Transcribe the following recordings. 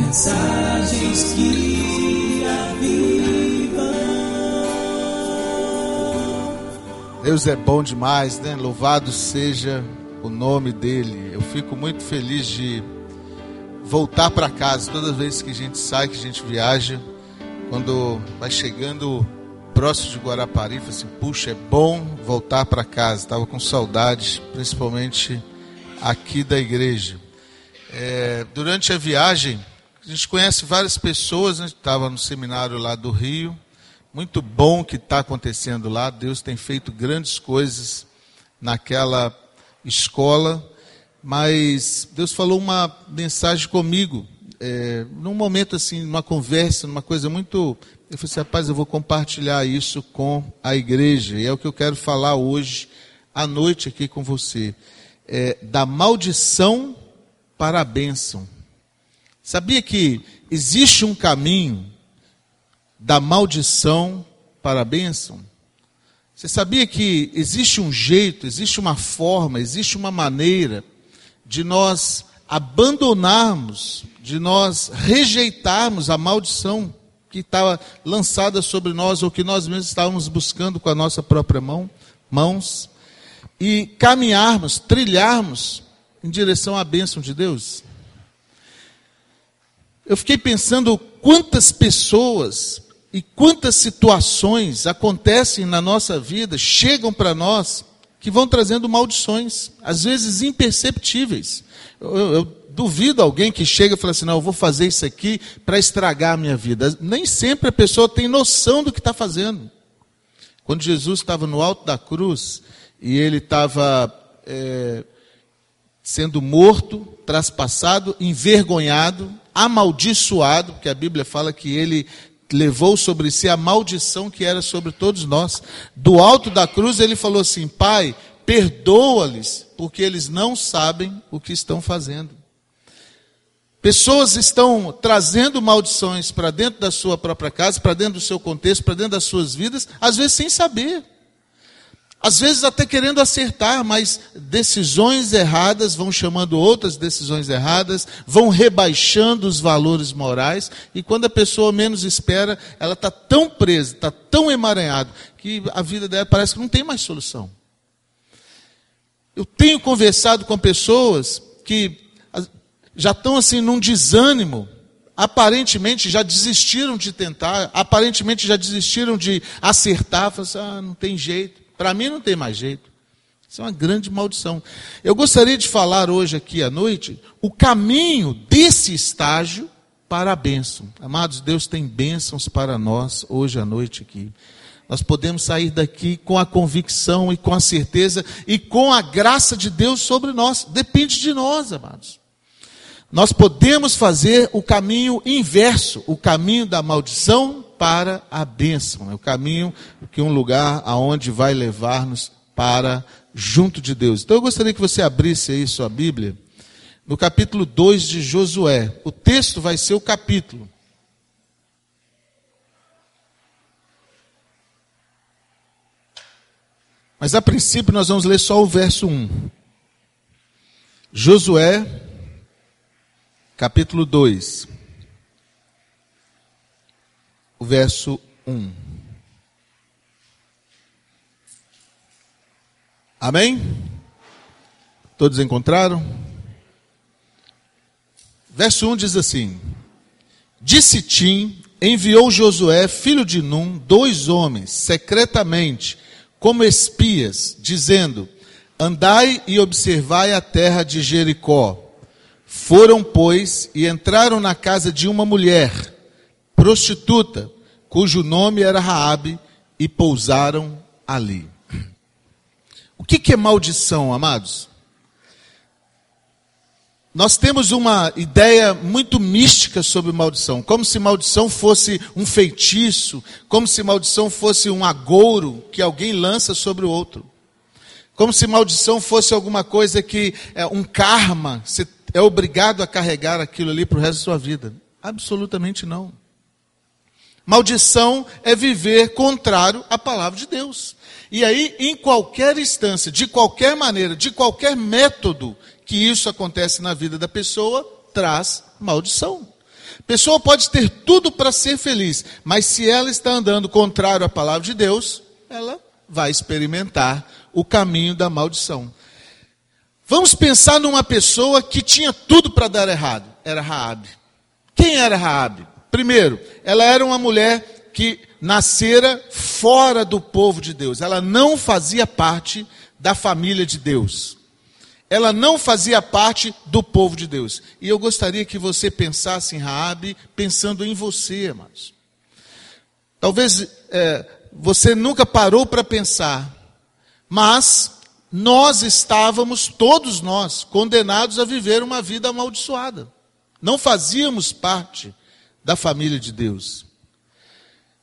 Mensagens que avivam. Deus é bom demais, né? Louvado seja o nome dele. Eu fico muito feliz de voltar para casa todas as vezes que a gente sai, que a gente viaja, quando vai chegando próximo de Guarapari, fala assim, puxa, é bom voltar para casa. Estava com saudades, principalmente aqui da igreja. É, durante a viagem, a gente conhece várias pessoas, né? estava no seminário lá do Rio, muito bom que está acontecendo lá. Deus tem feito grandes coisas naquela escola, mas Deus falou uma mensagem comigo, é, num momento assim, numa conversa, numa coisa muito eu falei assim, rapaz, eu vou compartilhar isso com a igreja. E é o que eu quero falar hoje, à noite, aqui com você. É, da maldição para a bênção. Sabia que existe um caminho da maldição para a bênção? Você sabia que existe um jeito, existe uma forma, existe uma maneira de nós abandonarmos, de nós rejeitarmos a maldição? que estava lançada sobre nós, ou que nós mesmos estávamos buscando com a nossa própria mão, mãos, e caminharmos, trilharmos em direção à bênção de Deus. Eu fiquei pensando quantas pessoas e quantas situações acontecem na nossa vida, chegam para nós, que vão trazendo maldições, às vezes imperceptíveis. Eu, eu, duvido alguém que chega e fala assim: não, eu vou fazer isso aqui para estragar a minha vida. Nem sempre a pessoa tem noção do que está fazendo. Quando Jesus estava no alto da cruz e ele estava é, sendo morto, traspassado, envergonhado, amaldiçoado, porque a Bíblia fala que ele levou sobre si a maldição que era sobre todos nós. Do alto da cruz ele falou assim: Pai, perdoa-lhes, porque eles não sabem o que estão fazendo. Pessoas estão trazendo maldições para dentro da sua própria casa, para dentro do seu contexto, para dentro das suas vidas, às vezes sem saber. Às vezes até querendo acertar, mas decisões erradas vão chamando outras decisões erradas, vão rebaixando os valores morais, e quando a pessoa menos espera, ela está tão presa, está tão emaranhada, que a vida dela parece que não tem mais solução. Eu tenho conversado com pessoas que já estão assim num desânimo, aparentemente já desistiram de tentar, aparentemente já desistiram de acertar, falam assim, ah, não tem jeito, para mim não tem mais jeito. Isso é uma grande maldição. Eu gostaria de falar hoje aqui à noite o caminho desse estágio para a bênção. Amados, Deus tem bênçãos para nós hoje à noite aqui. Nós podemos sair daqui com a convicção e com a certeza e com a graça de Deus sobre nós. Depende de nós, amados. Nós podemos fazer o caminho inverso, o caminho da maldição para a bênção. É o caminho que um lugar aonde vai levar-nos para junto de Deus. Então eu gostaria que você abrisse aí sua Bíblia no capítulo 2 de Josué. O texto vai ser o capítulo. Mas a princípio nós vamos ler só o verso 1. Josué capítulo 2, o verso 1. Amém? Todos encontraram? Verso 1 diz assim: Disse Tim, enviou Josué, filho de Num, dois homens, secretamente, como espias, dizendo: Andai e observai a terra de Jericó foram, pois, e entraram na casa de uma mulher, prostituta, cujo nome era Raabe, e pousaram ali. O que, que é maldição, amados? Nós temos uma ideia muito mística sobre maldição, como se maldição fosse um feitiço, como se maldição fosse um agouro que alguém lança sobre o outro. Como se maldição fosse alguma coisa que é um karma, se é obrigado a carregar aquilo ali para o resto da sua vida. Absolutamente não. Maldição é viver contrário à palavra de Deus. E aí, em qualquer instância, de qualquer maneira, de qualquer método que isso acontece na vida da pessoa, traz maldição. A pessoa pode ter tudo para ser feliz, mas se ela está andando contrário à palavra de Deus, ela vai experimentar o caminho da maldição. Vamos pensar numa pessoa que tinha tudo para dar errado. Era Raabe. Quem era Raabe? Primeiro, ela era uma mulher que nascera fora do povo de Deus. Ela não fazia parte da família de Deus. Ela não fazia parte do povo de Deus. E eu gostaria que você pensasse em Raabe, pensando em você, amados. Talvez é, você nunca parou para pensar, mas nós estávamos, todos nós, condenados a viver uma vida amaldiçoada. Não fazíamos parte da família de Deus.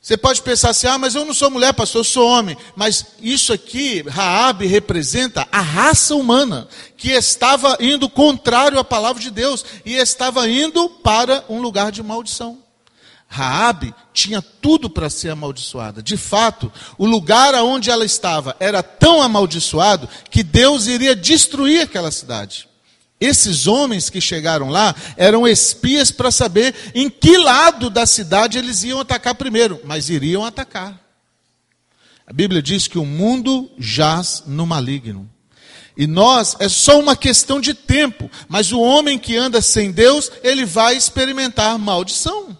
Você pode pensar assim: ah, mas eu não sou mulher, pastor, eu sou homem. Mas isso aqui, Raabe representa a raça humana que estava indo contrário à palavra de Deus e estava indo para um lugar de maldição. Raabe tinha tudo para ser amaldiçoada. De fato, o lugar aonde ela estava era tão amaldiçoado que Deus iria destruir aquela cidade. Esses homens que chegaram lá eram espias para saber em que lado da cidade eles iam atacar primeiro, mas iriam atacar. A Bíblia diz que o mundo jaz no maligno. E nós, é só uma questão de tempo, mas o homem que anda sem Deus, ele vai experimentar maldição.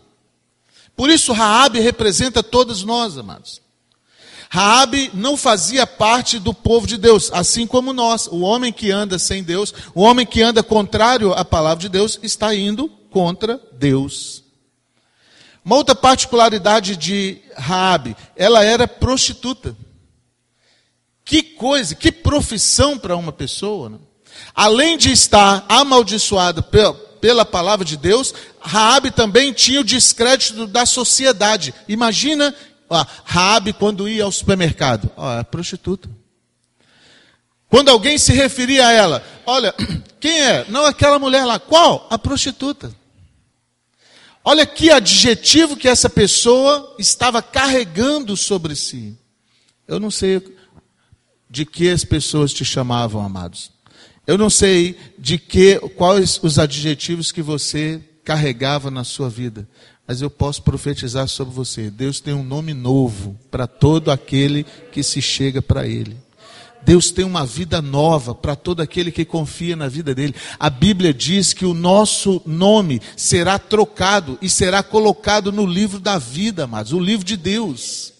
Por isso Raabe representa todos nós, amados. Raabe não fazia parte do povo de Deus, assim como nós. O homem que anda sem Deus, o homem que anda contrário à palavra de Deus, está indo contra Deus. Uma outra particularidade de Raabe, ela era prostituta. Que coisa, que profissão para uma pessoa. Né? Além de estar amaldiçoada pela, palavra de Deus, Raabe também tinha o descrédito da sociedade. Imagina Ó, Raabe quando ia ao supermercado, ó, é prostituta. Quando alguém se referia a ela, olha, quem é? Não aquela mulher lá. Qual? A prostituta. Olha que adjetivo que essa pessoa estava carregando sobre si. Eu não sei de que as pessoas te chamavam, amados. Eu não sei de que quais os adjetivos que você carregava na sua vida. Mas eu posso profetizar sobre você. Deus tem um nome novo para todo aquele que se chega para Ele. Deus tem uma vida nova para todo aquele que confia na vida dele. A Bíblia diz que o nosso nome será trocado e será colocado no livro da vida, amados, o livro de Deus.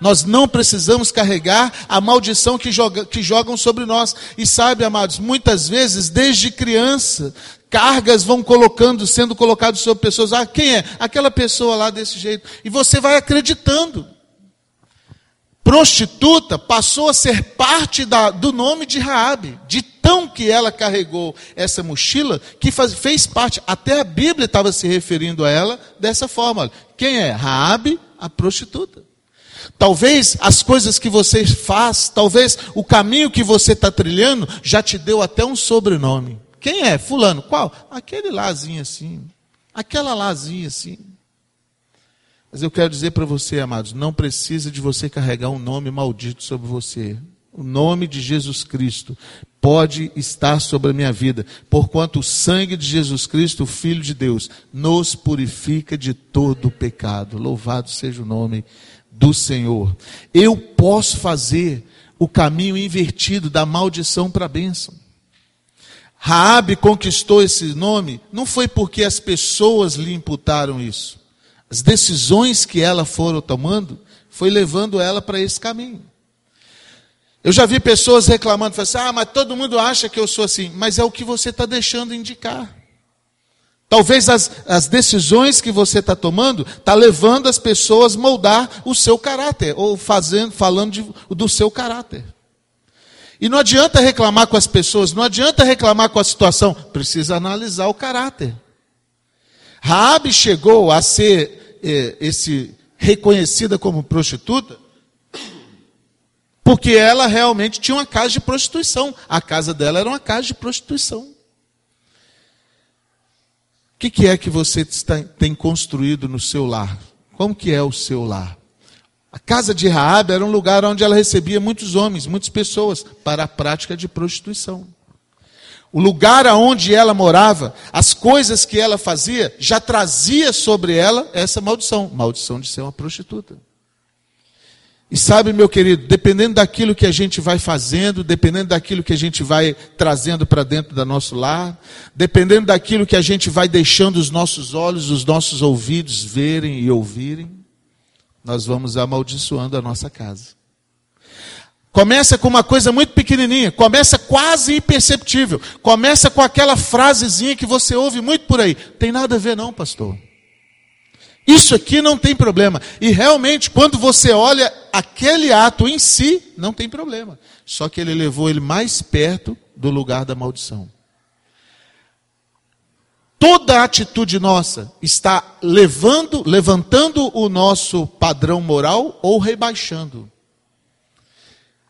Nós não precisamos carregar a maldição que, joga, que jogam sobre nós. E sabe, amados, muitas vezes, desde criança, cargas vão colocando, sendo colocadas sobre pessoas. Ah, quem é? Aquela pessoa lá desse jeito. E você vai acreditando. Prostituta passou a ser parte da, do nome de Raabe, de tão que ela carregou essa mochila, que faz, fez parte, até a Bíblia estava se referindo a ela dessa forma. Quem é? Raabe, a prostituta. Talvez as coisas que você faz, talvez o caminho que você está trilhando, já te deu até um sobrenome. Quem é? Fulano. Qual? Aquele lázinho assim. Aquela lázinha assim. Mas eu quero dizer para você, amados, não precisa de você carregar um nome maldito sobre você. O nome de Jesus Cristo pode estar sobre a minha vida, porquanto o sangue de Jesus Cristo, o Filho de Deus, nos purifica de todo o pecado. Louvado seja o nome do Senhor. Eu posso fazer o caminho invertido da maldição para a bênção. Raabe conquistou esse nome não foi porque as pessoas lhe imputaram isso. As decisões que ela foram tomando foi levando ela para esse caminho. Eu já vi pessoas reclamando, falando assim, ah, mas todo mundo acha que eu sou assim, mas é o que você está deixando indicar. Talvez as, as decisões que você está tomando está levando as pessoas a moldar o seu caráter, ou fazendo, falando de, do seu caráter. E não adianta reclamar com as pessoas, não adianta reclamar com a situação, precisa analisar o caráter. Raabe chegou a ser eh, esse reconhecida como prostituta porque ela realmente tinha uma casa de prostituição. A casa dela era uma casa de prostituição. O que, que é que você tem construído no seu lar? Como que é o seu lar? A casa de Raabe era um lugar onde ela recebia muitos homens, muitas pessoas para a prática de prostituição. o lugar aonde ela morava, as coisas que ela fazia, já trazia sobre ela essa maldição maldição de ser uma prostituta. E sabe, meu querido, dependendo daquilo que a gente vai fazendo, dependendo daquilo que a gente vai trazendo para dentro do nosso lar, dependendo daquilo que a gente vai deixando os nossos olhos, os nossos ouvidos verem e ouvirem, nós vamos amaldiçoando a nossa casa. Começa com uma coisa muito pequenininha, começa quase imperceptível, começa com aquela frasezinha que você ouve muito por aí. Tem nada a ver não, pastor. Isso aqui não tem problema. E realmente, quando você olha aquele ato em si, não tem problema. Só que ele levou ele mais perto do lugar da maldição. Toda atitude nossa está levando, levantando o nosso padrão moral ou rebaixando.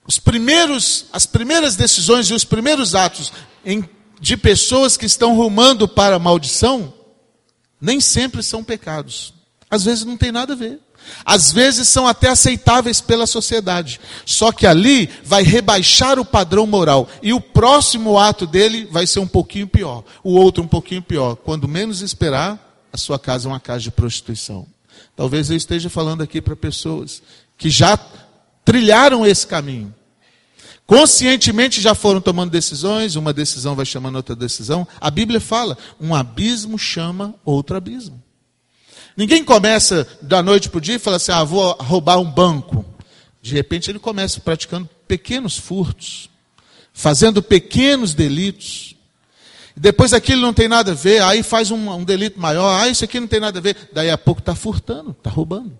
Os primeiros, as primeiras decisões e os primeiros atos em, de pessoas que estão rumando para a maldição, nem sempre são pecados. Às vezes não tem nada a ver. Às vezes são até aceitáveis pela sociedade. Só que ali vai rebaixar o padrão moral. E o próximo ato dele vai ser um pouquinho pior. O outro um pouquinho pior. Quando menos esperar, a sua casa é uma casa de prostituição. Talvez eu esteja falando aqui para pessoas que já trilharam esse caminho. Conscientemente já foram tomando decisões, uma decisão vai chamando outra decisão. A Bíblia fala: um abismo chama outro abismo. Ninguém começa da noite para o dia e fala assim: ah, vou roubar um banco. De repente ele começa praticando pequenos furtos, fazendo pequenos delitos. Depois aquilo não tem nada a ver, aí faz um, um delito maior, ah, isso aqui não tem nada a ver. Daí a pouco está furtando, está roubando.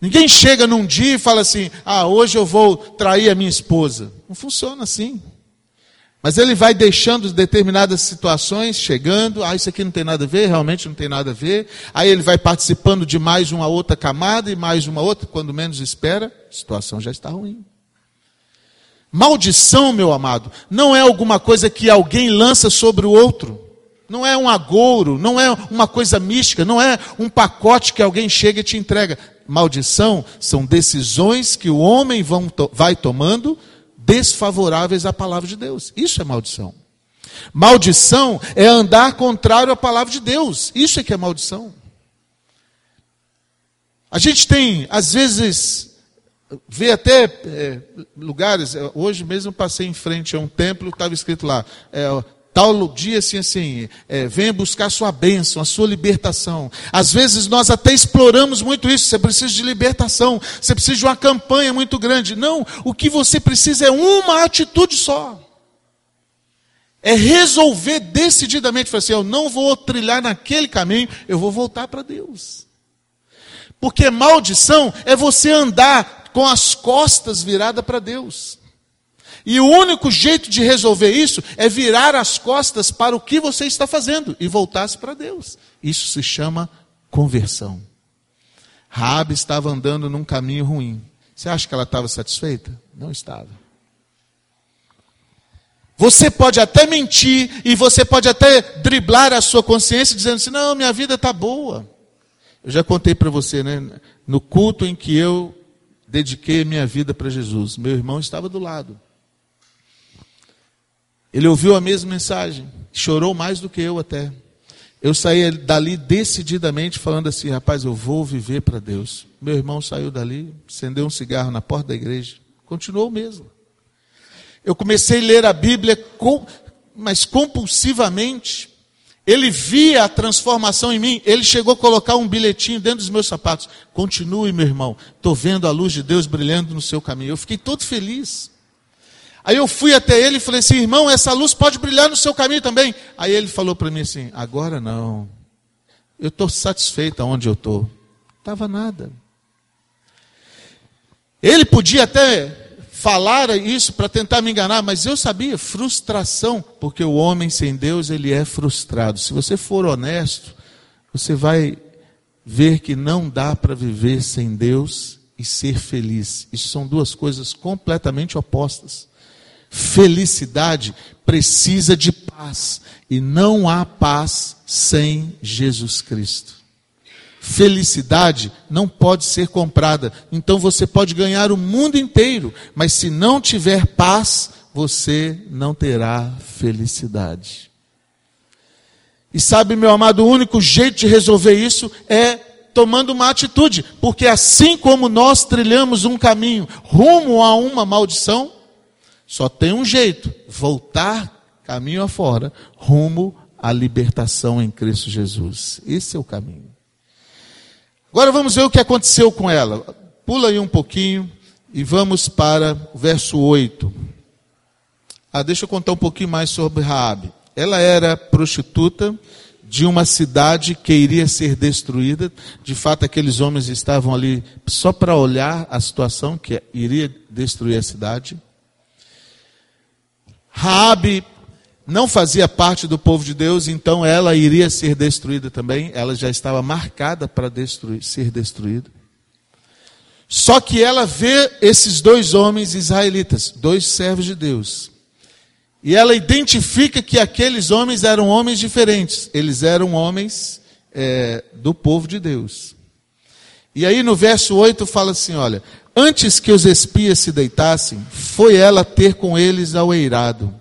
Ninguém chega num dia e fala assim: ah, hoje eu vou trair a minha esposa. Não funciona assim. Mas ele vai deixando determinadas situações, chegando, ah, isso aqui não tem nada a ver, realmente não tem nada a ver. Aí ele vai participando de mais uma outra camada e mais uma outra, quando menos espera, a situação já está ruim. Maldição, meu amado, não é alguma coisa que alguém lança sobre o outro. Não é um agouro, não é uma coisa mística, não é um pacote que alguém chega e te entrega. Maldição são decisões que o homem vão, vai tomando desfavoráveis à palavra de Deus. Isso é maldição. Maldição é andar contrário à palavra de Deus. Isso é que é maldição. A gente tem, às vezes, vê até é, lugares. Hoje mesmo passei em frente a um templo, estava escrito lá: é, tal dia assim, assim, é, venha buscar sua bênção, a sua libertação. Às vezes nós até exploramos muito isso, você precisa de libertação, você precisa de uma campanha muito grande. Não, o que você precisa é uma atitude só. É resolver decididamente, falar assim, eu não vou trilhar naquele caminho, eu vou voltar para Deus. Porque maldição é você andar com as costas viradas para Deus. E o único jeito de resolver isso é virar as costas para o que você está fazendo e voltar-se para Deus. Isso se chama conversão. Rabi estava andando num caminho ruim. Você acha que ela estava satisfeita? Não estava. Você pode até mentir e você pode até driblar a sua consciência dizendo assim: "Não, minha vida está boa". Eu já contei para você, né? No culto em que eu dediquei minha vida para Jesus, meu irmão estava do lado. Ele ouviu a mesma mensagem, chorou mais do que eu até. Eu saí dali decididamente falando assim: rapaz, eu vou viver para Deus. Meu irmão saiu dali, acendeu um cigarro na porta da igreja, continuou mesmo. Eu comecei a ler a Bíblia, mas compulsivamente. Ele via a transformação em mim. Ele chegou a colocar um bilhetinho dentro dos meus sapatos. Continue, meu irmão. Estou vendo a luz de Deus brilhando no seu caminho. Eu fiquei todo feliz. Aí eu fui até ele e falei assim, irmão, essa luz pode brilhar no seu caminho também. Aí ele falou para mim assim, agora não. Eu estou satisfeito aonde eu estou. Estava nada. Ele podia até falar isso para tentar me enganar, mas eu sabia, frustração, porque o homem sem Deus, ele é frustrado. Se você for honesto, você vai ver que não dá para viver sem Deus e ser feliz. Isso são duas coisas completamente opostas. Felicidade precisa de paz. E não há paz sem Jesus Cristo. Felicidade não pode ser comprada. Então você pode ganhar o mundo inteiro, mas se não tiver paz, você não terá felicidade. E sabe, meu amado, o único jeito de resolver isso é tomando uma atitude, porque assim como nós trilhamos um caminho rumo a uma maldição, só tem um jeito: voltar caminho afora, rumo à libertação em Cristo Jesus. Esse é o caminho. Agora vamos ver o que aconteceu com ela. Pula aí um pouquinho e vamos para o verso 8. Ah, deixa eu contar um pouquinho mais sobre Raabe. Ela era prostituta de uma cidade que iria ser destruída. De fato, aqueles homens estavam ali só para olhar a situação que iria destruir a cidade. Raabe não fazia parte do povo de Deus, então ela iria ser destruída também. Ela já estava marcada para destruir, ser destruída. Só que ela vê esses dois homens israelitas, dois servos de Deus. E ela identifica que aqueles homens eram homens diferentes. Eles eram homens é, do povo de Deus. E aí no verso 8 fala assim: olha, antes que os espias se deitassem, foi ela ter com eles ao eirado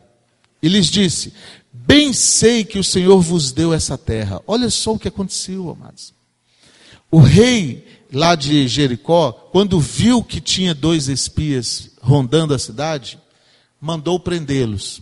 e lhes disse: Bem sei que o Senhor vos deu essa terra. Olha só o que aconteceu, amados. O rei lá de Jericó, quando viu que tinha dois espias rondando a cidade, mandou prendê-los.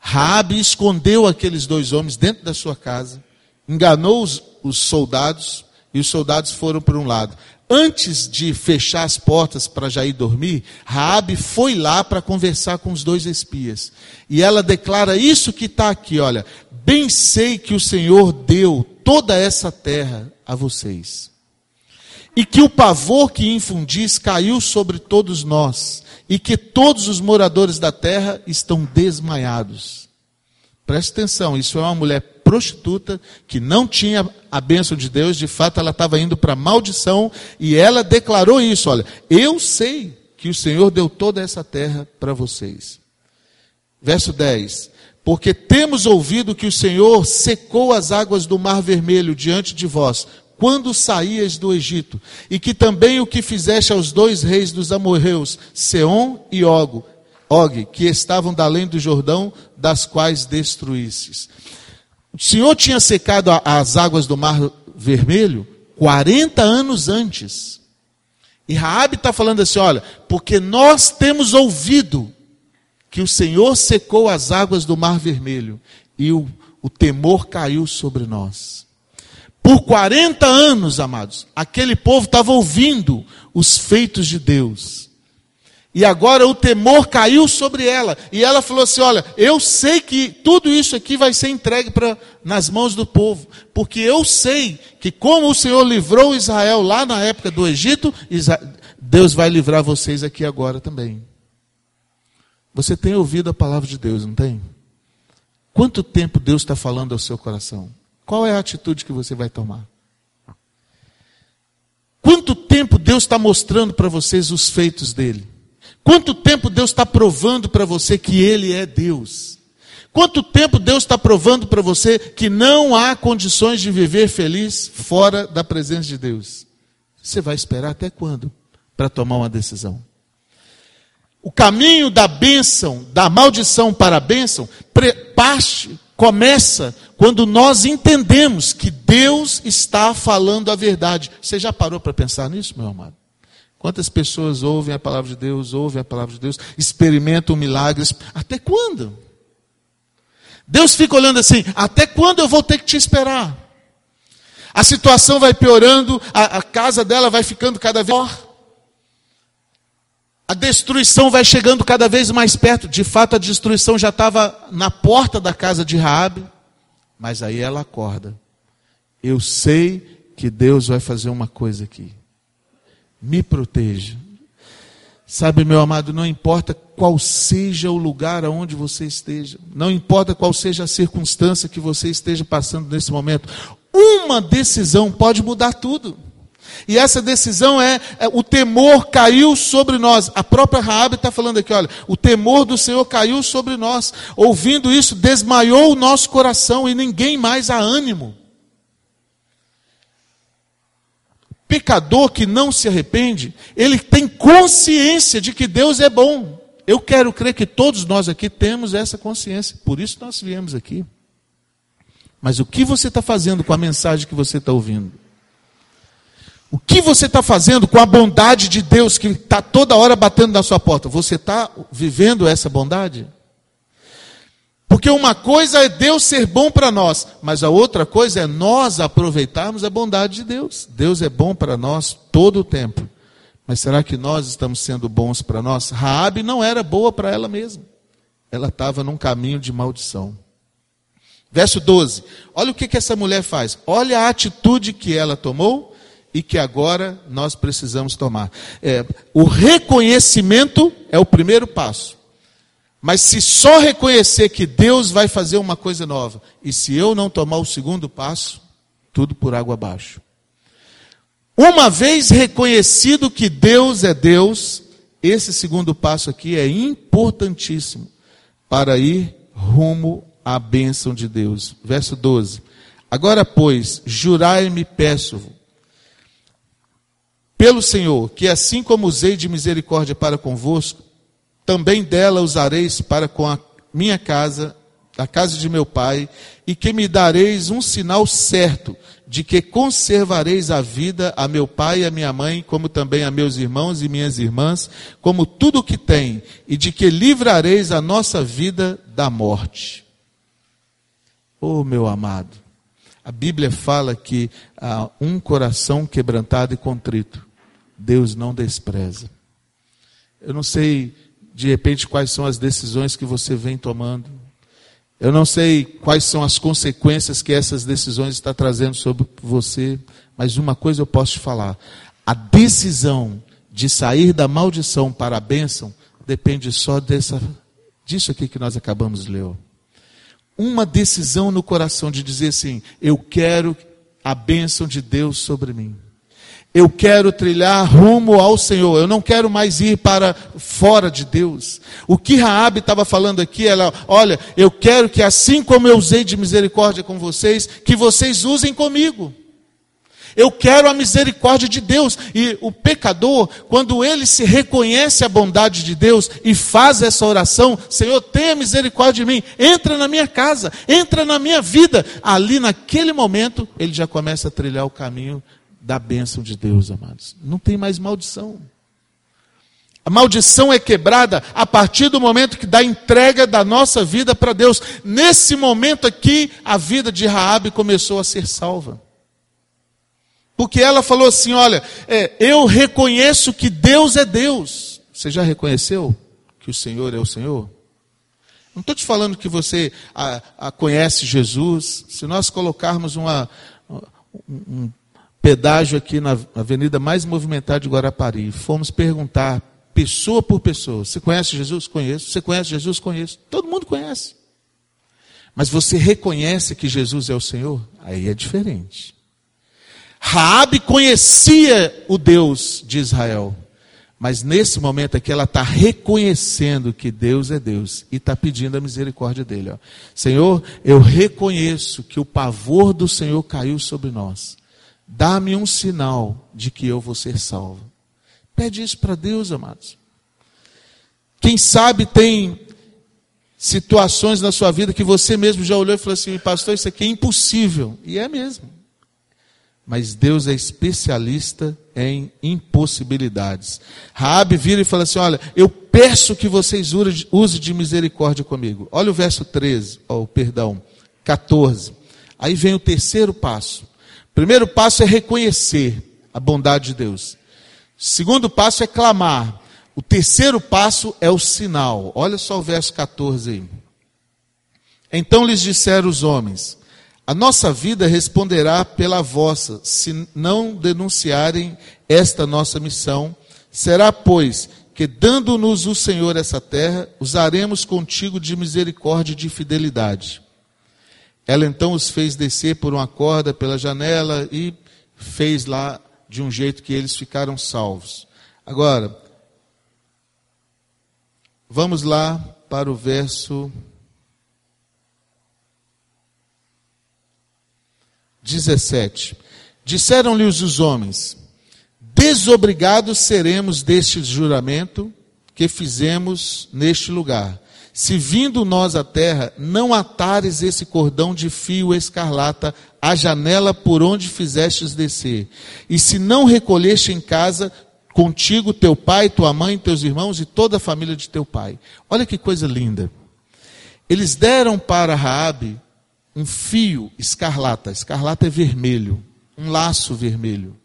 Raabe escondeu aqueles dois homens dentro da sua casa, enganou os, os soldados e os soldados foram para um lado antes de fechar as portas para já ir dormir, Raabe foi lá para conversar com os dois espias. E ela declara isso que está aqui, olha, bem sei que o Senhor deu toda essa terra a vocês. E que o pavor que infundis caiu sobre todos nós, e que todos os moradores da terra estão desmaiados. Preste atenção, isso é uma mulher prostituta que não tinha a bênção de Deus, de fato ela estava indo para maldição e ela declarou isso: olha, eu sei que o Senhor deu toda essa terra para vocês. Verso 10: Porque temos ouvido que o Senhor secou as águas do Mar Vermelho diante de vós, quando saías do Egito, e que também o que fizeste aos dois reis dos amorreus, Seom e Ogo, Og, que estavam da além do Jordão, das quais destruístes. O Senhor tinha secado as águas do Mar Vermelho 40 anos antes. E Raabe está falando assim: olha, porque nós temos ouvido que o Senhor secou as águas do Mar Vermelho e o, o temor caiu sobre nós. Por 40 anos, amados, aquele povo estava ouvindo os feitos de Deus. E agora o temor caiu sobre ela. E ela falou assim: Olha, eu sei que tudo isso aqui vai ser entregue pra, nas mãos do povo. Porque eu sei que, como o Senhor livrou Israel lá na época do Egito, Deus vai livrar vocês aqui agora também. Você tem ouvido a palavra de Deus, não tem? Quanto tempo Deus está falando ao seu coração? Qual é a atitude que você vai tomar? Quanto tempo Deus está mostrando para vocês os feitos dele? Quanto tempo Deus está provando para você que Ele é Deus? Quanto tempo Deus está provando para você que não há condições de viver feliz fora da presença de Deus? Você vai esperar até quando para tomar uma decisão? O caminho da bênção, da maldição para a bênção, parte, começa quando nós entendemos que Deus está falando a verdade. Você já parou para pensar nisso, meu amado? Quantas pessoas ouvem a palavra de Deus, ouvem a palavra de Deus, experimentam milagres, até quando? Deus fica olhando assim, até quando eu vou ter que te esperar? A situação vai piorando, a, a casa dela vai ficando cada vez pior. A destruição vai chegando cada vez mais perto. De fato, a destruição já estava na porta da casa de Raabe, mas aí ela acorda. Eu sei que Deus vai fazer uma coisa aqui me proteja. Sabe, meu amado, não importa qual seja o lugar aonde você esteja, não importa qual seja a circunstância que você esteja passando nesse momento, uma decisão pode mudar tudo. E essa decisão é, é, o temor caiu sobre nós. A própria Raabe está falando aqui, olha, o temor do Senhor caiu sobre nós. Ouvindo isso, desmaiou o nosso coração e ninguém mais há ânimo. Pecador que não se arrepende, ele tem consciência de que Deus é bom. Eu quero crer que todos nós aqui temos essa consciência, por isso nós viemos aqui. Mas o que você está fazendo com a mensagem que você está ouvindo? O que você está fazendo com a bondade de Deus que está toda hora batendo na sua porta? Você está vivendo essa bondade? Porque uma coisa é Deus ser bom para nós, mas a outra coisa é nós aproveitarmos a bondade de Deus. Deus é bom para nós todo o tempo. Mas será que nós estamos sendo bons para nós? Raabe não era boa para ela mesma. Ela estava num caminho de maldição. Verso 12. Olha o que, que essa mulher faz. Olha a atitude que ela tomou e que agora nós precisamos tomar. É, o reconhecimento é o primeiro passo. Mas se só reconhecer que Deus vai fazer uma coisa nova, e se eu não tomar o segundo passo, tudo por água abaixo. Uma vez reconhecido que Deus é Deus, esse segundo passo aqui é importantíssimo para ir rumo à bênção de Deus. Verso 12. Agora, pois, jurai-me, peço pelo Senhor, que assim como usei de misericórdia para convosco, também dela usareis para com a minha casa, a casa de meu pai, e que me dareis um sinal certo de que conservareis a vida a meu pai e a minha mãe, como também a meus irmãos e minhas irmãs, como tudo o que tem, e de que livrareis a nossa vida da morte. Oh, meu amado, a Bíblia fala que ah, um coração quebrantado e contrito, Deus não despreza. Eu não sei de repente, quais são as decisões que você vem tomando. Eu não sei quais são as consequências que essas decisões estão trazendo sobre você, mas uma coisa eu posso te falar: a decisão de sair da maldição para a bênção depende só dessa, disso aqui que nós acabamos de ler. Uma decisão no coração de dizer assim: eu quero a bênção de Deus sobre mim. Eu quero trilhar rumo ao Senhor. Eu não quero mais ir para fora de Deus. O que Raabe estava falando aqui, ela, olha, eu quero que assim como eu usei de misericórdia com vocês, que vocês usem comigo. Eu quero a misericórdia de Deus. E o pecador, quando ele se reconhece a bondade de Deus e faz essa oração, Senhor, tenha misericórdia de mim, entra na minha casa, entra na minha vida. Ali naquele momento, ele já começa a trilhar o caminho da bênção de Deus, amados. Não tem mais maldição. A maldição é quebrada a partir do momento que dá entrega da nossa vida para Deus. Nesse momento aqui, a vida de Raabe começou a ser salva. Porque ela falou assim: Olha, é, eu reconheço que Deus é Deus. Você já reconheceu que o Senhor é o Senhor? Não estou te falando que você a, a conhece Jesus. Se nós colocarmos uma, um pedágio aqui na avenida mais movimentada de Guarapari. Fomos perguntar, pessoa por pessoa: Você conhece Jesus? Conheço. Você conhece Jesus? Conheço. Todo mundo conhece. Mas você reconhece que Jesus é o Senhor? Aí é diferente. Raabe conhecia o Deus de Israel. Mas nesse momento aqui ela está reconhecendo que Deus é Deus e está pedindo a misericórdia dele. Ó. Senhor, eu reconheço que o pavor do Senhor caiu sobre nós. Dá-me um sinal de que eu vou ser salvo. Pede isso para Deus, amados. Quem sabe tem situações na sua vida que você mesmo já olhou e falou assim, pastor, isso aqui é impossível. E é mesmo. Mas Deus é especialista em impossibilidades. Raabe vira e fala assim: Olha, eu peço que vocês usem de misericórdia comigo. Olha o verso 13, oh, perdão, 14. Aí vem o terceiro passo. Primeiro passo é reconhecer a bondade de Deus. Segundo passo é clamar. O terceiro passo é o sinal. Olha só o verso 14 aí. Então lhes disseram os homens: A nossa vida responderá pela vossa, se não denunciarem esta nossa missão. Será, pois, que dando-nos o Senhor essa terra, usaremos contigo de misericórdia e de fidelidade. Ela então os fez descer por uma corda pela janela e fez lá de um jeito que eles ficaram salvos. Agora, vamos lá para o verso 17. Disseram-lhe os homens: Desobrigados seremos deste juramento que fizemos neste lugar. Se vindo nós à terra, não atares esse cordão de fio escarlata à janela por onde fizestes descer. E se não recolheste em casa contigo teu pai, tua mãe, teus irmãos e toda a família de teu pai. Olha que coisa linda. Eles deram para Raabe um fio escarlata, escarlata é vermelho, um laço vermelho.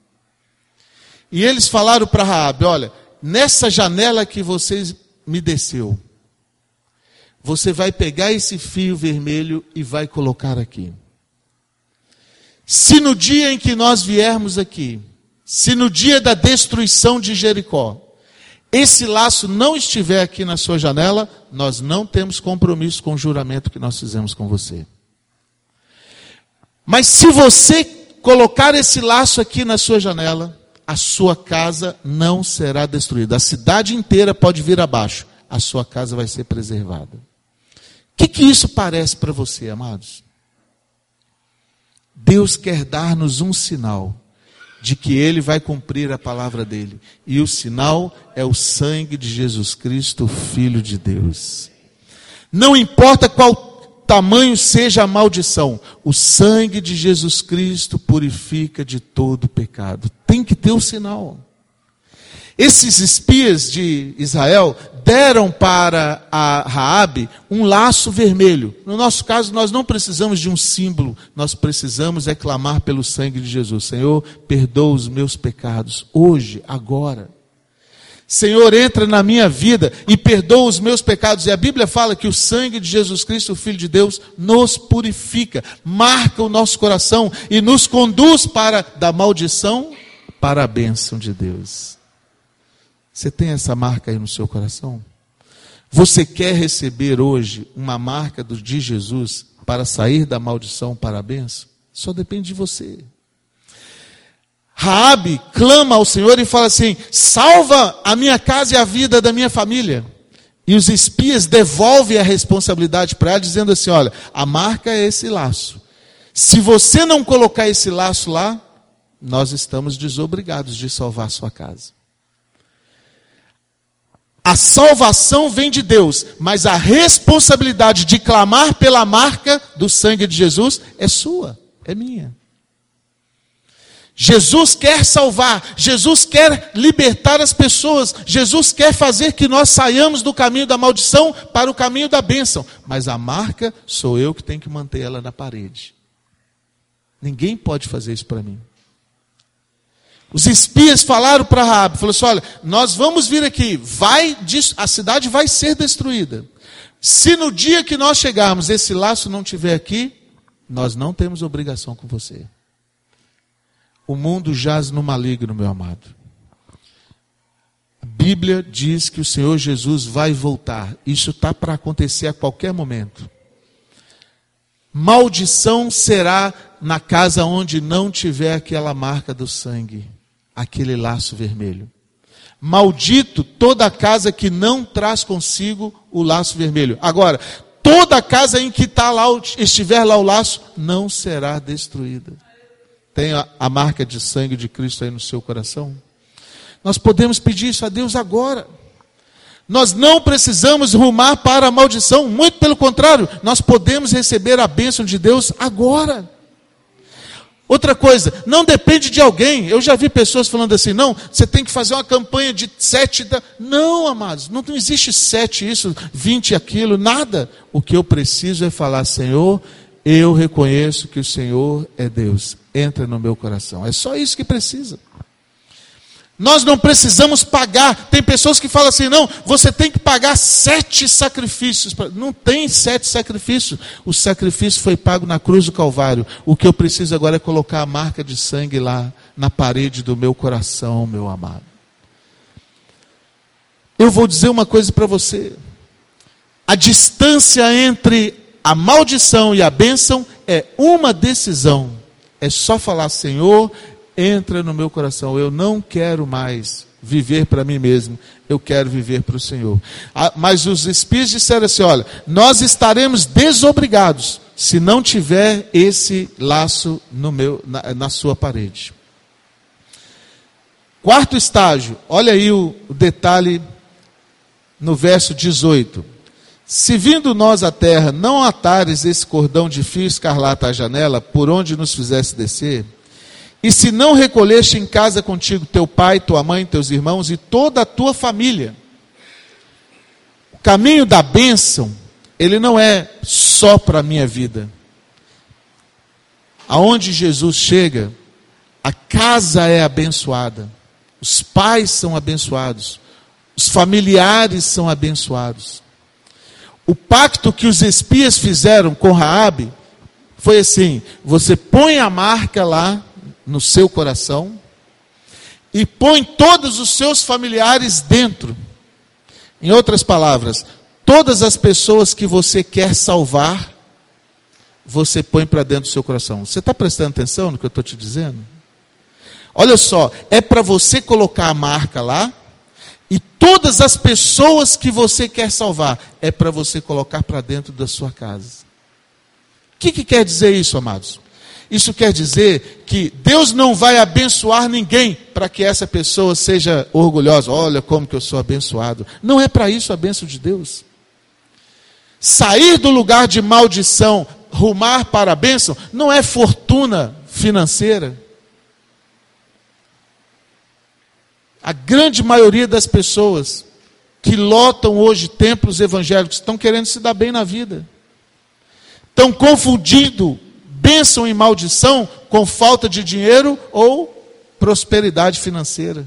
E eles falaram para Raabe, olha, nessa janela que vocês me desceu, você vai pegar esse fio vermelho e vai colocar aqui. Se no dia em que nós viermos aqui, se no dia da destruição de Jericó, esse laço não estiver aqui na sua janela, nós não temos compromisso com o juramento que nós fizemos com você. Mas se você colocar esse laço aqui na sua janela, a sua casa não será destruída. A cidade inteira pode vir abaixo, a sua casa vai ser preservada. Que, que isso parece para você, amados? Deus quer dar-nos um sinal de que ele vai cumprir a palavra dele. E o sinal é o sangue de Jesus Cristo, Filho de Deus. Não importa qual tamanho seja a maldição, o sangue de Jesus Cristo purifica de todo pecado. Tem que ter o sinal. Esses espias de Israel deram para a Raabe um laço vermelho. No nosso caso, nós não precisamos de um símbolo, nós precisamos é clamar pelo sangue de Jesus. Senhor, perdoa os meus pecados hoje, agora. Senhor, entra na minha vida e perdoa os meus pecados. E a Bíblia fala que o sangue de Jesus Cristo, o Filho de Deus, nos purifica, marca o nosso coração e nos conduz para da maldição para a bênção de Deus. Você tem essa marca aí no seu coração? Você quer receber hoje uma marca do, de Jesus para sair da maldição para a? Só depende de você. Raabe clama ao Senhor e fala assim: salva a minha casa e a vida da minha família. E os espias devolvem a responsabilidade para ela, dizendo assim: olha, a marca é esse laço. Se você não colocar esse laço lá, nós estamos desobrigados de salvar a sua casa. A salvação vem de Deus, mas a responsabilidade de clamar pela marca do sangue de Jesus é sua, é minha. Jesus quer salvar, Jesus quer libertar as pessoas, Jesus quer fazer que nós saiamos do caminho da maldição para o caminho da bênção, mas a marca sou eu que tenho que manter ela na parede. Ninguém pode fazer isso para mim. Os espias falaram para Raab, falou assim: olha, nós vamos vir aqui, vai, a cidade vai ser destruída. Se no dia que nós chegarmos esse laço não tiver aqui, nós não temos obrigação com você. O mundo jaz no maligno, meu amado. A Bíblia diz que o Senhor Jesus vai voltar. Isso está para acontecer a qualquer momento. Maldição será na casa onde não tiver aquela marca do sangue aquele laço vermelho. Maldito toda casa que não traz consigo o laço vermelho. Agora, toda casa em que tá lá, estiver lá o laço, não será destruída. Tem a, a marca de sangue de Cristo aí no seu coração? Nós podemos pedir isso a Deus agora. Nós não precisamos rumar para a maldição, muito pelo contrário, nós podemos receber a bênção de Deus agora. Outra coisa, não depende de alguém. Eu já vi pessoas falando assim: não, você tem que fazer uma campanha de sete. Da... Não, amados, não, não existe sete, isso, vinte, aquilo, nada. O que eu preciso é falar: Senhor, eu reconheço que o Senhor é Deus. Entra no meu coração. É só isso que precisa. Nós não precisamos pagar. Tem pessoas que falam assim: não, você tem que pagar sete sacrifícios. Não tem sete sacrifícios. O sacrifício foi pago na cruz do Calvário. O que eu preciso agora é colocar a marca de sangue lá na parede do meu coração, meu amado. Eu vou dizer uma coisa para você: a distância entre a maldição e a bênção é uma decisão. É só falar, Senhor, entra no meu coração. Eu não quero mais viver para mim mesmo, eu quero viver para o Senhor. Ah, mas os espíritos disseram assim: olha, nós estaremos desobrigados se não tiver esse laço no meu, na, na sua parede. Quarto estágio, olha aí o, o detalhe no verso 18: Se vindo nós à terra não atares esse cordão de fio escarlata à janela, por onde nos fizesse descer, e se não recolheste em casa contigo teu pai, tua mãe, teus irmãos e toda a tua família, o caminho da bênção, ele não é só para a minha vida. Aonde Jesus chega, a casa é abençoada, os pais são abençoados, os familiares são abençoados. O pacto que os espias fizeram com Raabe foi assim: você põe a marca lá no seu coração e põe todos os seus familiares dentro. Em outras palavras, todas as pessoas que você quer salvar, você põe para dentro do seu coração. Você está prestando atenção no que eu estou te dizendo? Olha só, é para você colocar a marca lá, e todas as pessoas que você quer salvar, é para você colocar para dentro da sua casa. O que, que quer dizer isso, amados? Isso quer dizer que Deus não vai abençoar ninguém para que essa pessoa seja orgulhosa. Olha como que eu sou abençoado. Não é para isso a bênção de Deus. Sair do lugar de maldição, rumar para a bênção, não é fortuna financeira. A grande maioria das pessoas que lotam hoje templos evangélicos estão querendo se dar bem na vida. Estão confundindo bênção e maldição com falta de dinheiro ou prosperidade financeira.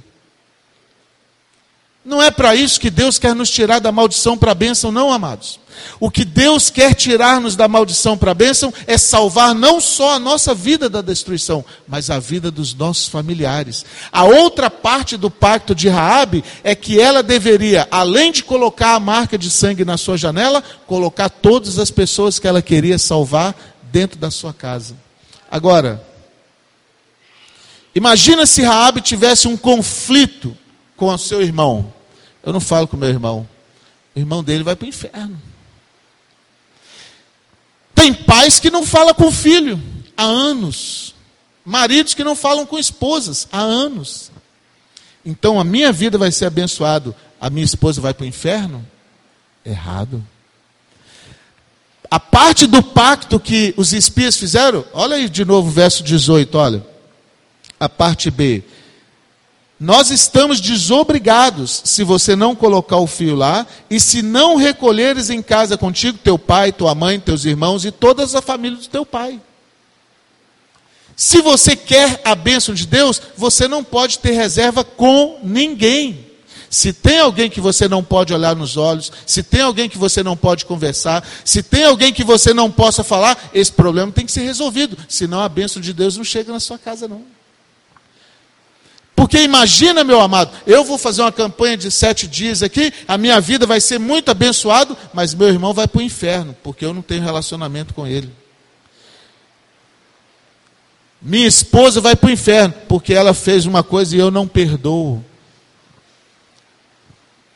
Não é para isso que Deus quer nos tirar da maldição para a bênção, não, amados. O que Deus quer tirar-nos da maldição para a bênção é salvar não só a nossa vida da destruição, mas a vida dos nossos familiares. A outra parte do pacto de Raabe é que ela deveria, além de colocar a marca de sangue na sua janela, colocar todas as pessoas que ela queria salvar dentro da sua casa. Agora, imagina se Raabe tivesse um conflito com o seu irmão. Eu não falo com meu irmão. O irmão dele vai para o inferno. Tem pais que não falam com o filho há anos. Maridos que não falam com esposas há anos. Então a minha vida vai ser abençoado, a minha esposa vai para o inferno? Errado. A parte do pacto que os espias fizeram, olha aí de novo o verso 18, olha. A parte B. Nós estamos desobrigados se você não colocar o fio lá e se não recolheres em casa contigo teu pai, tua mãe, teus irmãos e todas a família do teu pai. Se você quer a bênção de Deus, você não pode ter reserva com ninguém. Se tem alguém que você não pode olhar nos olhos, se tem alguém que você não pode conversar, se tem alguém que você não possa falar, esse problema tem que ser resolvido. Senão a bênção de Deus não chega na sua casa, não. Porque imagina, meu amado, eu vou fazer uma campanha de sete dias aqui, a minha vida vai ser muito abençoado, mas meu irmão vai para o inferno, porque eu não tenho relacionamento com ele. Minha esposa vai para o inferno, porque ela fez uma coisa e eu não perdoo.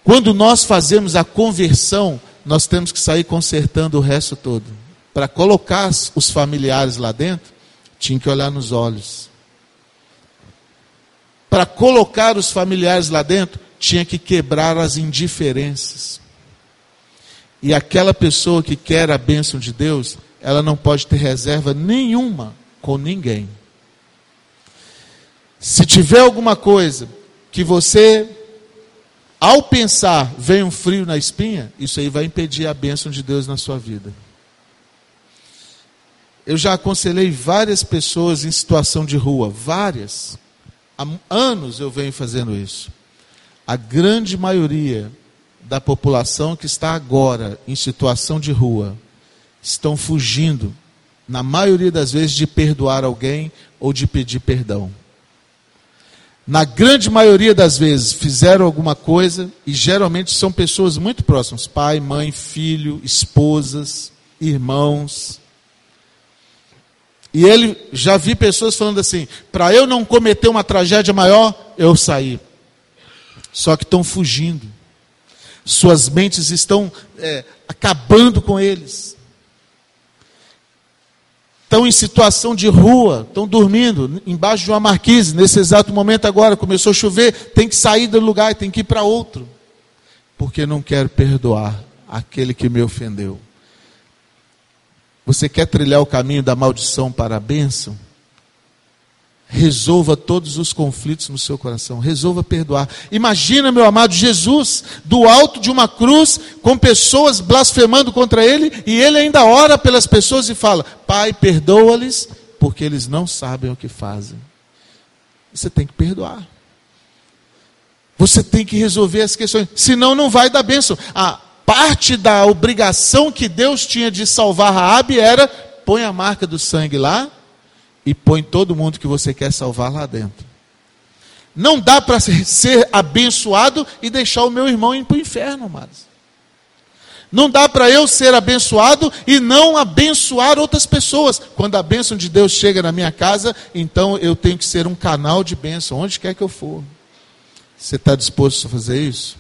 Quando nós fazemos a conversão, nós temos que sair consertando o resto todo. Para colocar os familiares lá dentro, tinha que olhar nos olhos. Para colocar os familiares lá dentro, tinha que quebrar as indiferenças. E aquela pessoa que quer a bênção de Deus, ela não pode ter reserva nenhuma com ninguém. Se tiver alguma coisa que você ao pensar, vem um frio na espinha, isso aí vai impedir a bênção de Deus na sua vida. Eu já aconselhei várias pessoas em situação de rua, várias. Há anos eu venho fazendo isso. A grande maioria da população que está agora em situação de rua estão fugindo, na maioria das vezes, de perdoar alguém ou de pedir perdão na grande maioria das vezes, fizeram alguma coisa e geralmente são pessoas muito próximas: pai, mãe, filho, esposas, irmãos. E ele já vi pessoas falando assim: para eu não cometer uma tragédia maior, eu saí. Só que estão fugindo. Suas mentes estão é, acabando com eles estão em situação de rua, estão dormindo embaixo de uma marquise, nesse exato momento agora, começou a chover, tem que sair do lugar, tem que ir para outro. porque não quero perdoar aquele que me ofendeu. Você quer trilhar o caminho da maldição para a bênção? Resolva todos os conflitos no seu coração. Resolva perdoar. Imagina, meu amado, Jesus do alto de uma cruz, com pessoas blasfemando contra ele, e ele ainda ora pelas pessoas e fala: Pai, perdoa-lhes, porque eles não sabem o que fazem. Você tem que perdoar. Você tem que resolver as questões. Senão, não vai dar bênção. A parte da obrigação que Deus tinha de salvar Raabe era: põe a marca do sangue lá e põe todo mundo que você quer salvar lá dentro. Não dá para ser abençoado e deixar o meu irmão ir para o inferno, amados. Não dá para eu ser abençoado e não abençoar outras pessoas. Quando a bênção de Deus chega na minha casa, então eu tenho que ser um canal de bênção, onde quer que eu for. Você está disposto a fazer isso?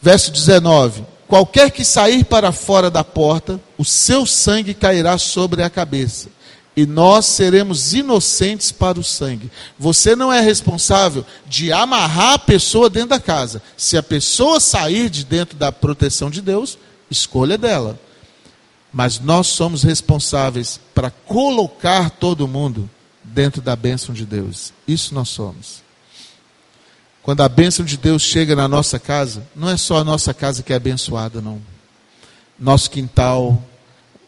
Verso 19: Qualquer que sair para fora da porta, o seu sangue cairá sobre a cabeça, e nós seremos inocentes para o sangue. Você não é responsável de amarrar a pessoa dentro da casa. Se a pessoa sair de dentro da proteção de Deus, escolha dela. Mas nós somos responsáveis para colocar todo mundo dentro da bênção de Deus. Isso nós somos. Quando a bênção de Deus chega na nossa casa, não é só a nossa casa que é abençoada, não. Nosso quintal,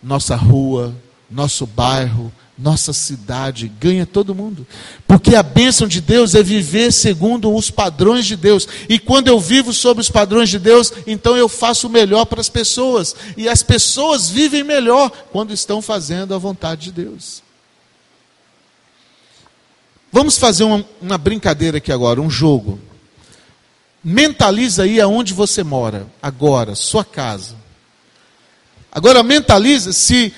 nossa rua, nosso bairro, nossa cidade, ganha todo mundo. Porque a bênção de Deus é viver segundo os padrões de Deus. E quando eu vivo sobre os padrões de Deus, então eu faço o melhor para as pessoas. E as pessoas vivem melhor quando estão fazendo a vontade de Deus. Vamos fazer uma, uma brincadeira aqui agora, um jogo. Mentaliza aí aonde você mora, agora, sua casa. Agora mentaliza se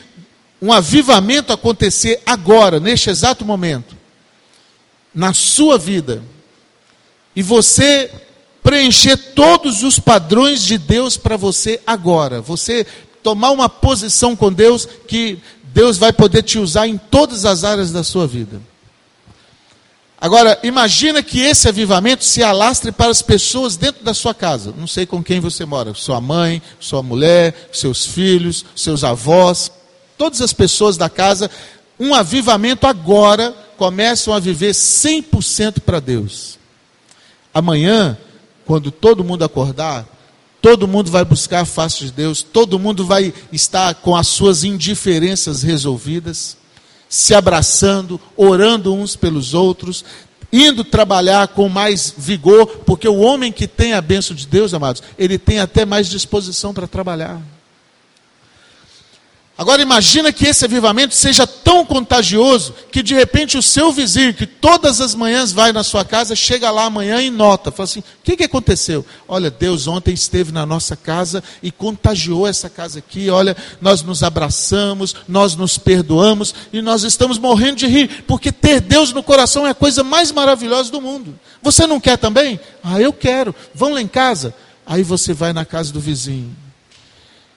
um avivamento acontecer agora, neste exato momento, na sua vida, e você preencher todos os padrões de Deus para você agora, você tomar uma posição com Deus que Deus vai poder te usar em todas as áreas da sua vida. Agora, imagina que esse avivamento se alastre para as pessoas dentro da sua casa. Não sei com quem você mora, sua mãe, sua mulher, seus filhos, seus avós, todas as pessoas da casa. Um avivamento agora começam a viver 100% para Deus. Amanhã, quando todo mundo acordar, todo mundo vai buscar a face de Deus, todo mundo vai estar com as suas indiferenças resolvidas se abraçando, orando uns pelos outros, indo trabalhar com mais vigor, porque o homem que tem a bênção de Deus, amados, ele tem até mais disposição para trabalhar. Agora imagina que esse avivamento seja tão contagioso que de repente o seu vizinho, que todas as manhãs vai na sua casa, chega lá amanhã e nota, fala assim: o que, que aconteceu? Olha, Deus ontem esteve na nossa casa e contagiou essa casa aqui. Olha, nós nos abraçamos, nós nos perdoamos e nós estamos morrendo de rir, porque ter Deus no coração é a coisa mais maravilhosa do mundo. Você não quer também? Ah, eu quero. Vão lá em casa. Aí você vai na casa do vizinho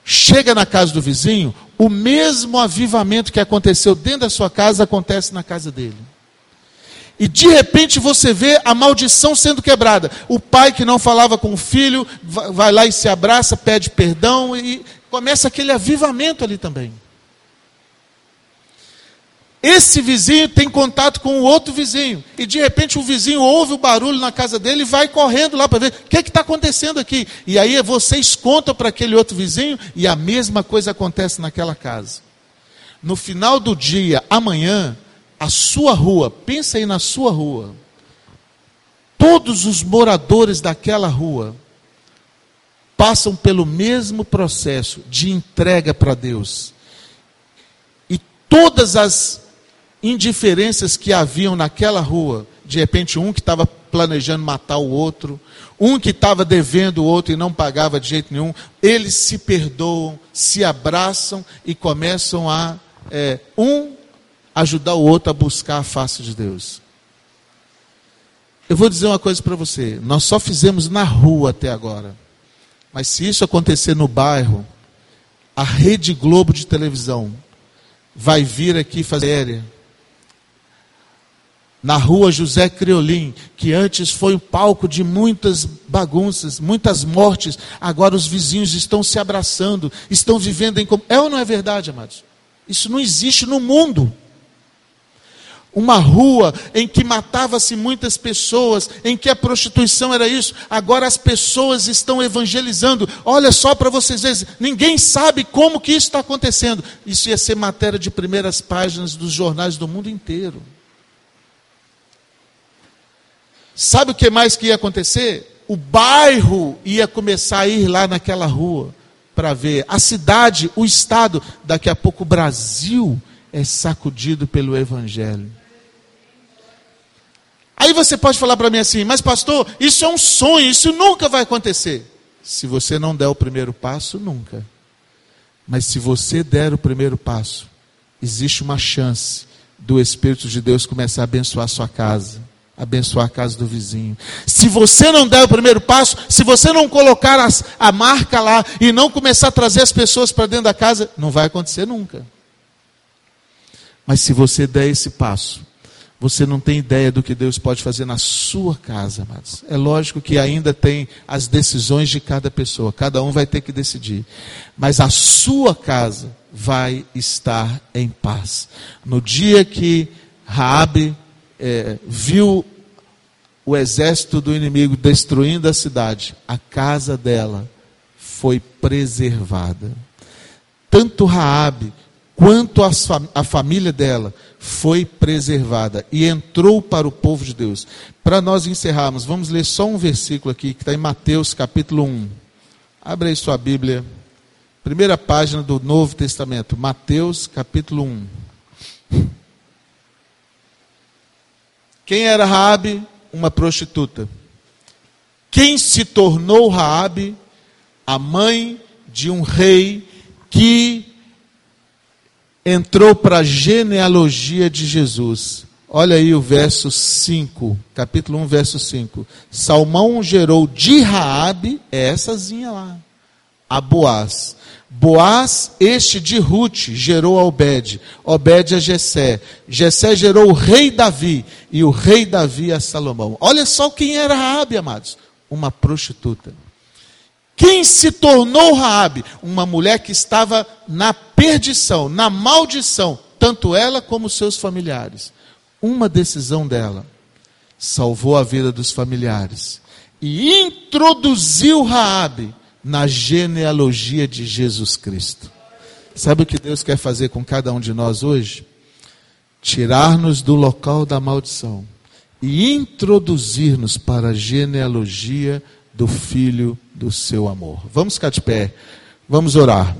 chega na casa do vizinho, o mesmo avivamento que aconteceu dentro da sua casa acontece na casa dele. E de repente você vê a maldição sendo quebrada. O pai que não falava com o filho vai lá e se abraça, pede perdão e começa aquele avivamento ali também. Esse vizinho tem contato com o outro vizinho. E de repente o vizinho ouve o barulho na casa dele e vai correndo lá para ver o que é está acontecendo aqui. E aí vocês contam para aquele outro vizinho e a mesma coisa acontece naquela casa. No final do dia, amanhã, a sua rua, pensa aí na sua rua. Todos os moradores daquela rua passam pelo mesmo processo de entrega para Deus. E todas as indiferenças que haviam naquela rua. De repente, um que estava planejando matar o outro, um que estava devendo o outro e não pagava de jeito nenhum, eles se perdoam, se abraçam e começam a é, um ajudar o outro a buscar a face de Deus. Eu vou dizer uma coisa para você: nós só fizemos na rua até agora, mas se isso acontecer no bairro, a Rede Globo de televisão vai vir aqui fazer na rua José Criolim, que antes foi o palco de muitas bagunças, muitas mortes, agora os vizinhos estão se abraçando, estão vivendo em. É ou não é verdade, amados? Isso não existe no mundo. Uma rua em que matava-se muitas pessoas, em que a prostituição era isso, agora as pessoas estão evangelizando. Olha só para vocês verem, ninguém sabe como que isso está acontecendo. Isso ia ser matéria de primeiras páginas dos jornais do mundo inteiro. Sabe o que mais que ia acontecer? O bairro ia começar a ir lá naquela rua para ver. A cidade, o estado, daqui a pouco o Brasil é sacudido pelo Evangelho. Aí você pode falar para mim assim, mas pastor, isso é um sonho, isso nunca vai acontecer. Se você não der o primeiro passo, nunca. Mas se você der o primeiro passo, existe uma chance do Espírito de Deus começar a abençoar a sua casa abençoar a casa do vizinho. Se você não der o primeiro passo, se você não colocar as, a marca lá e não começar a trazer as pessoas para dentro da casa, não vai acontecer nunca. Mas se você der esse passo, você não tem ideia do que Deus pode fazer na sua casa, amados. É lógico que ainda tem as decisões de cada pessoa, cada um vai ter que decidir. Mas a sua casa vai estar em paz. No dia que Raabe é, viu o exército do inimigo destruindo a cidade, a casa dela foi preservada. Tanto Raabe quanto a, a família dela foi preservada e entrou para o povo de Deus. Para nós encerrarmos, vamos ler só um versículo aqui que está em Mateus capítulo 1. Abre aí sua Bíblia, primeira página do Novo Testamento, Mateus capítulo 1. Quem era Raabe? Uma prostituta. Quem se tornou Raabe? A mãe de um rei que entrou para a genealogia de Jesus. Olha aí o verso 5, capítulo 1, verso 5. Salmão gerou de Raabe, éessazinha lá, a Boaz. Boaz, este de Ruth, gerou a Obed, Obed a Jessé, Jessé gerou o rei Davi, e o rei Davi a Salomão. Olha só quem era Raabe, amados, uma prostituta. Quem se tornou Raabe? Uma mulher que estava na perdição, na maldição, tanto ela como seus familiares. Uma decisão dela salvou a vida dos familiares e introduziu Raabe na genealogia de Jesus Cristo. Sabe o que Deus quer fazer com cada um de nós hoje? Tirar-nos do local da maldição e introduzir-nos para a genealogia do Filho do seu amor. Vamos ficar de pé, vamos orar.